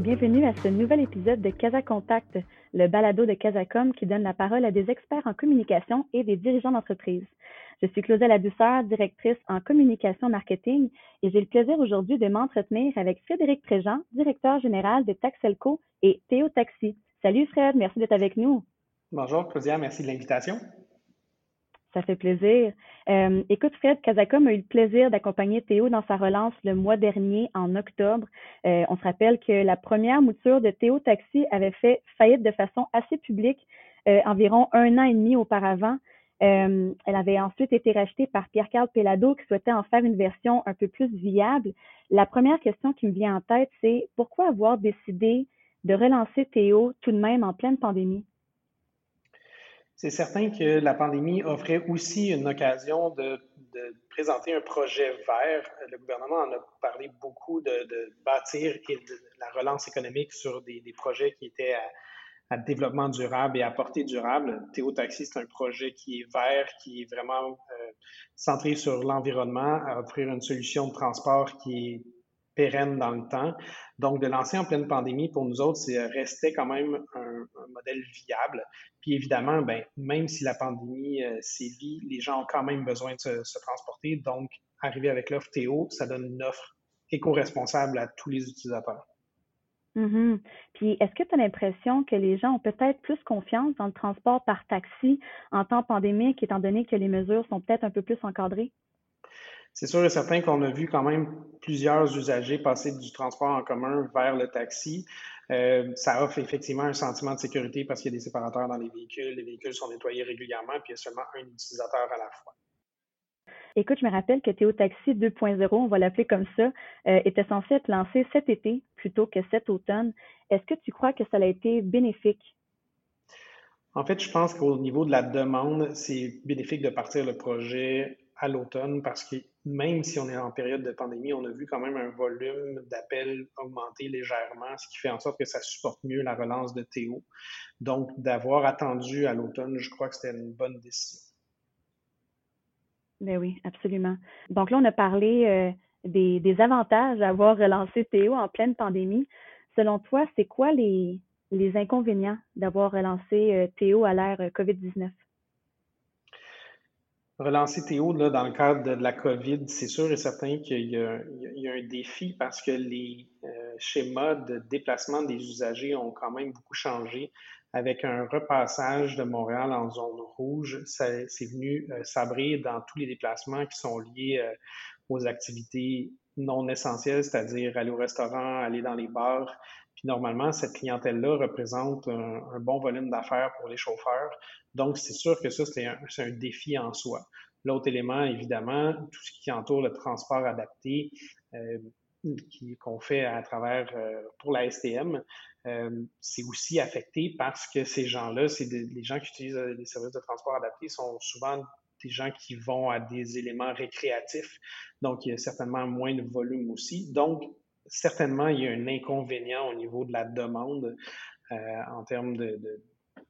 bienvenue à ce nouvel épisode de Casa Contact, le balado de Casacom qui donne la parole à des experts en communication et des dirigeants d'entreprise. Je suis Claudel Ladouceur, directrice en communication marketing, et j'ai le plaisir aujourd'hui de m'entretenir avec Frédéric Préjean, directeur général de Taxelco et Théo Taxi. Salut Fred, merci d'être avec nous. Bonjour Claudia, merci de l'invitation. Ça fait plaisir. Euh, écoute, Fred, Casacom a eu le plaisir d'accompagner Théo dans sa relance le mois dernier, en octobre. Euh, on se rappelle que la première mouture de Théo Taxi avait fait faillite de façon assez publique euh, environ un an et demi auparavant. elle avait ensuite été rachetée par Pierre-Carl Pellado qui souhaitait en faire une version un peu plus viable. La première question qui me vient en tête, c'est pourquoi avoir décidé de relancer Théo tout de même en pleine pandémie? C'est certain que la pandémie offrait aussi une occasion de, présenter un projet vert. Le gouvernement en a parlé beaucoup de, bâtir et de la relance économique sur des, projets qui étaient à, développement durable et à portée durable. Théo Taxi, c'est un projet qui est vert, qui est vraiment euh, centré sur l'environnement, à offrir une solution de transport qui est pérenne dans le temps. Donc, de lancer en pleine pandémie, pour nous autres, c'est restait quand même un, modèle viable. Puis évidemment, ben, même si la pandémie euh, sévit, les gens ont quand même besoin de se, transporter. Donc, arriver avec l'offre Théo, ça donne une offre éco-responsable à tous les utilisateurs. Mm-hmm. Puis, est-ce que tu as l'impression que les gens ont peut-être plus confiance dans le transport par taxi en temps pandémique, étant donné que les mesures sont peut-être un peu plus encadrées? C'est sûr et certain qu'on a vu quand même plusieurs usagers passer du transport en commun vers le taxi. Euh, ça offre effectivement un sentiment de sécurité parce qu'il y a des séparateurs dans les véhicules, les véhicules sont nettoyés régulièrement, puis il y a seulement un utilisateur à la fois. Écoute, je me rappelle que Théo Taxi 2.0, on va l'appeler comme ça, euh, était censé être lancé cet été plutôt que cet automne. Est-ce que tu crois que ça a été bénéfique? En fait, je pense qu'au niveau de la demande, c'est bénéfique de partir le projet à l'automne parce que même si on est en période de pandémie, on a vu quand même un volume d'appels augmenter légèrement, ce qui fait en sorte que ça supporte mieux la relance de Théo. Donc, d'avoir attendu à l'automne, je crois que c'était une bonne décision. Ben oui, absolument. Donc là, on a parlé euh, des, avantages d'avoir relancé Théo en pleine pandémie. Selon toi, c'est quoi les, les inconvénients d'avoir relancé euh, Théo à l'ère euh, COVID-19? Relancer Théo là, dans le cadre de, la COVID, c'est sûr et certain qu'il y, a un défi parce que les euh, schémas de déplacement des usagers ont quand même beaucoup changé. Avec un repassage de Montréal en zone rouge, c'est venu euh, s'abrir dans tous les déplacements qui sont liés euh, aux activités non essentielles, c'est-à-dire aller au restaurant, aller dans les bars. Puis normalement, cette clientèle-là représente un bon volume d'affaires pour les chauffeurs. Donc, c'est sûr que ça, c'est un, un, défi en soi. L'autre élément, évidemment, tout ce qui entoure le transport adapté euh, qu'on fait à travers euh, pour la STM, euh, c'est aussi affecté parce que ces gens-là, c'est les gens qui utilisent les services de transport adapté sont souvent des gens qui vont à des éléments récréatifs. Donc, il y a certainement moins de volume aussi. Donc, certainement, il y a un inconvénient au niveau de la demande en termes de,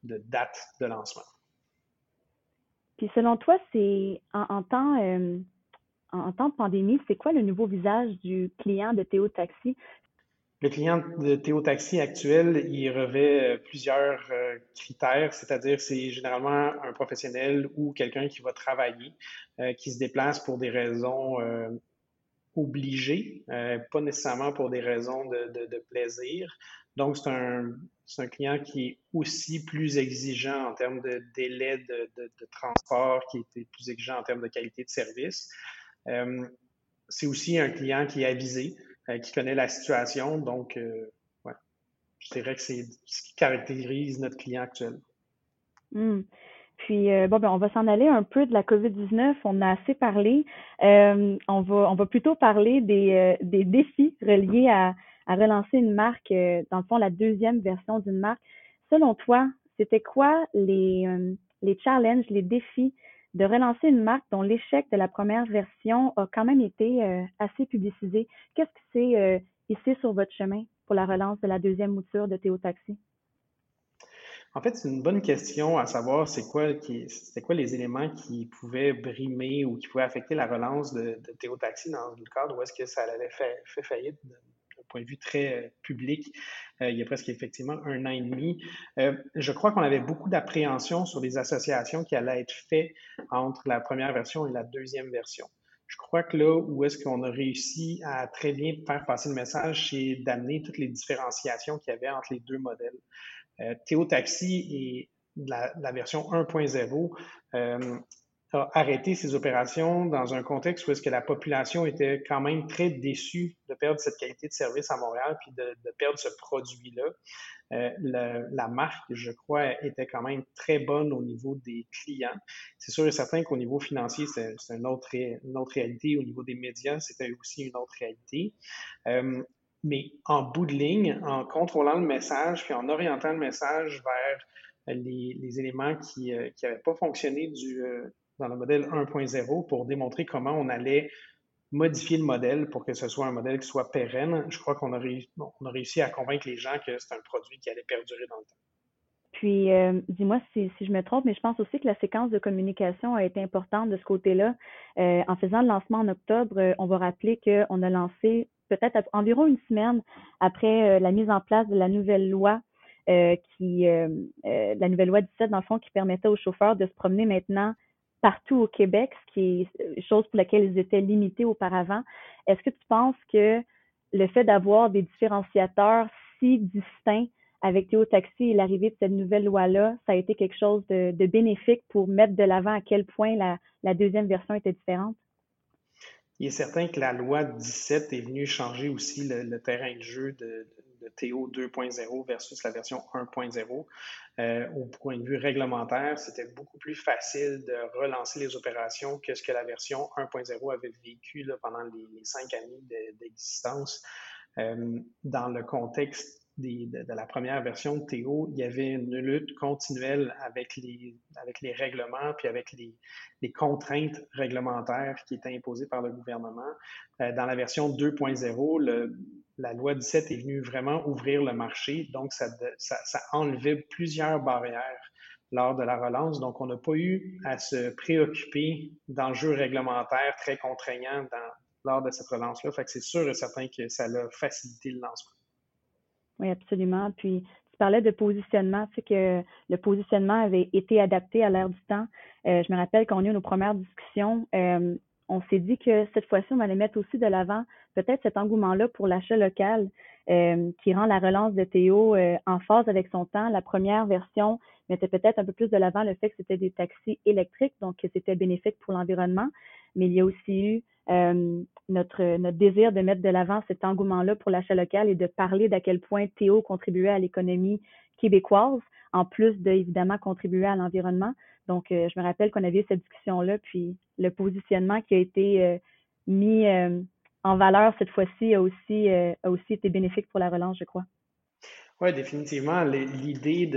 de date de lancement. Puis selon toi, c'est en, temps, euh, en, temps de pandémie, c'est quoi le nouveau visage du client de Théo Taxi? Le client de Théo Taxi actuel, il revêt euh, plusieurs euh, critères, c'est-à-dire c'est généralement un professionnel ou quelqu'un qui va travailler, qui se déplace pour des raisons obligées, pas nécessairement pour des raisons de, plaisir. Donc, c'est un, un client qui est aussi plus exigeant en termes de délai de, transport, qui est plus exigeant en termes de qualité de service. Euh, c'est aussi un client qui est avisé, euh, qui connaît la situation. Donc, euh, ouais, je dirais que c'est ce qui caractérise notre client actuel. Hmm. Puis, bon, ben, on va s'en aller un peu de la COVID-19. On a assez parlé. on, va, on va plutôt parler des, des défis reliés à, à relancer une marque, euh, dans le fond, la deuxième version d'une marque. Selon toi, c'était quoi les, euh, les challenges, les défis de relancer une marque dont l'échec de la première version a quand même été euh, assez publicisé? Qu'est-ce que c'est ici sur votre chemin pour la relance de la deuxième mouture de Théo Taxi? En fait, c'est une bonne question à savoir c'est quoi, les éléments qui pouvaient brimer ou qui pouvaient affecter la relance de, Théo Taxi dans le cadre où est-ce que ça avait fait, faillite point de vue très public il y a presque effectivement un an et demi. je crois qu'on avait beaucoup d'appréhension sur les associations qui allaient être faites entre la première version et la deuxième version. Je crois que là où est-ce qu'on a réussi à très bien faire passer le message, c'est d'amener toutes les différenciations qu'il y avait entre les deux modèles. Euh, Théo Taxi et la, version 1.0 euh, a arrêté ses opérations dans un contexte où est-ce que la population était quand même très déçue de perdre cette qualité de service à Montréal puis de, perdre ce produit-là. Euh, la marque, je crois, était quand même très bonne au niveau des clients. C'est sûr et certain qu'au niveau financier, c'est une autre, réalité. Au niveau des médias, c'était aussi une autre réalité. Mais en bout de ligne, en contrôlant le message, puis en orientant le message vers les, éléments qui n'avaient euh, pas fonctionné du, dans le modèle 1.0 pour démontrer comment on allait modifier le modèle pour que ce soit un modèle qui soit pérenne. Je crois qu'on a, réussi, à convaincre les gens que c'est un produit qui allait perdurer dans le temps. Puis, euh, dis-moi si, je me trompe, mais je pense aussi que la séquence de communication a été importante de ce côté-là. Euh, en faisant le lancement en octobre, euh, on va rappeler qu'on a lancé peut-être environ une semaine après la mise en place de la nouvelle loi qui, la nouvelle loi 17, dans le fond, qui permettait aux chauffeurs de se promener maintenant partout au Québec, ce qui est chose pour laquelle ils étaient limités auparavant. Est-ce que tu penses que le fait d'avoir des différenciateurs si distincts avec Théo Taxi et l'arrivée de cette nouvelle loi-là, ça a été quelque chose de, bénéfique pour mettre de l'avant à quel point la, deuxième version était différente? Il est certain que la loi 17 est venue changer aussi le, terrain de jeu de, TO 2.0 versus la version 1.0. Euh, au point de vue réglementaire, c'était beaucoup plus facile de relancer les opérations que ce que la version 1.0 avait vécu pendant les, cinq années d'existence. Euh, dans le contexte de, la première version de Théo, il y avait une lutte continuelle avec les, avec les règlements puis avec les, contraintes réglementaires qui étaient imposées par le gouvernement. Euh, dans la version 2.0, la loi 17 est venue vraiment ouvrir le marché, donc ça, ça, ça enlevait plusieurs barrières lors de la relance. Donc, on n'a pas eu à se préoccuper d'enjeux réglementaires très contraignants lors de cette relance-là. Fait que c'est sûr et certain que ça a facilité le lancement. Oui, absolument. Puis, tu parlais de positionnement, tu sais que le positionnement avait été adapté à l'ère du temps. Euh, je me rappelle qu'on a eu nos premières discussions. Euh, on s'est dit que cette fois-ci, on allait mettre aussi de l'avant peut-être cet engouement-là pour l'achat local euh, qui rend la relance de Théo en phase avec son temps. La première version mettait peut-être un peu plus de l'avant le fait que c'était des taxis électriques, donc que c'était bénéfique pour l'environnement. Mais il y a aussi eu euh, notre, notre désir de mettre de l'avant cet engouement-là pour l'achat local et de parler d'à quel point Théo contribuait à l'économie québécoise, en plus de, évidemment, contribuer à l'environnement. Donc, euh, je me rappelle qu'on avait eu cette discussion-là, puis le positionnement qui a été euh, mis en valeur cette fois-ci a aussi, a aussi été bénéfique pour la relance, je crois. Oui, définitivement. L'idée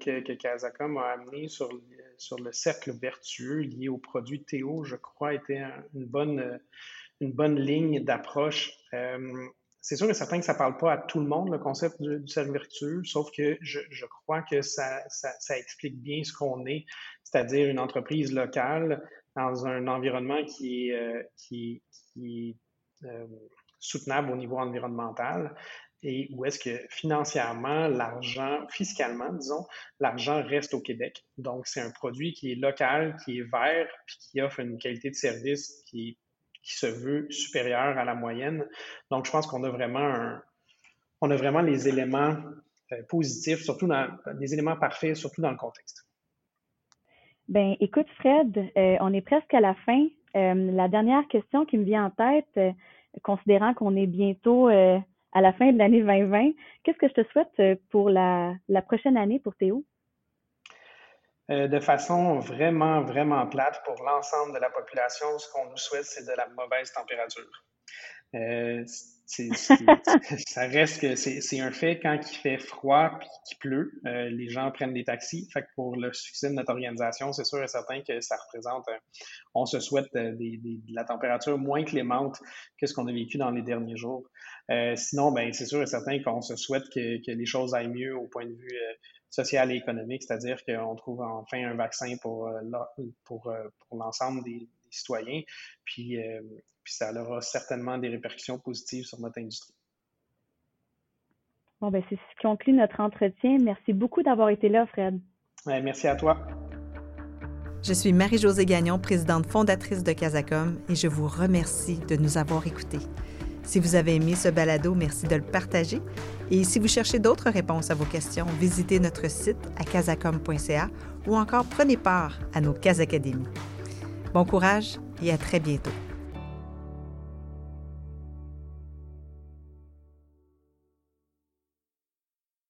que, que a amené sur, sur le cercle vertueux lié au produit Théo, je crois, était une bonne, une bonne ligne d'approche. Euh, c'est sûr et certain que ça ne parle pas à tout le monde, le concept du, cercle vertueux, sauf que je, je crois que ça, ça, ça, explique bien ce qu'on est, c'est-à-dire une entreprise locale dans un environnement qui est, euh, qui, qui euh, soutenable au niveau environnemental, et où est-ce que financièrement, l'argent, fiscalement, disons, l'argent reste au Québec. Donc, c'est un produit qui est local, qui est vert, puis qui offre une qualité de service qui, qui se veut supérieure à la moyenne. Donc, je pense qu'on a vraiment un, on a vraiment les éléments euh, positifs, surtout dans les éléments parfaits, surtout dans le contexte. Ben, écoute, Fred, euh, on est presque à la fin. Euh, la dernière question qui me vient en tête, considérant qu'on est bientôt à la fin de l'année 2020. Qu'est-ce que je te souhaite euh, pour la, prochaine année pour Théo? Euh, de façon vraiment, vraiment plate pour l'ensemble de la population, ce qu'on nous souhaite, c'est de la mauvaise température. Euh, ça reste que c'est un fait quand il fait froid puis qu'il pleut, euh, les gens prennent des taxis. Fait que pour le succès de notre organisation, c'est sûr et certain que ça représente, euh, on se souhaite euh, de la température moins clémente que ce qu'on a vécu dans les derniers jours. sinon, ben c'est sûr et certain qu'on se souhaite que, que, les choses aillent mieux au point de vue social et économique, c'est-à-dire qu'on trouve enfin un vaccin pour, pour, pour l'ensemble des, citoyens. Puis, puis ça aura certainement des répercussions positives sur notre industrie. Bon, ben, c'est ce qui conclut notre entretien. Merci beaucoup d'avoir été là, Fred. merci à toi. Je suis Marie-Josée Gagnon, présidente fondatrice de Casacom, et je vous remercie de nous avoir écoutés. Si vous avez aimé ce balado, merci de le partager. Et si vous cherchez d'autres réponses à vos questions, visitez notre site à casacom.ca ou encore prenez part à nos Casacadémies. Bon courage et à très bientôt.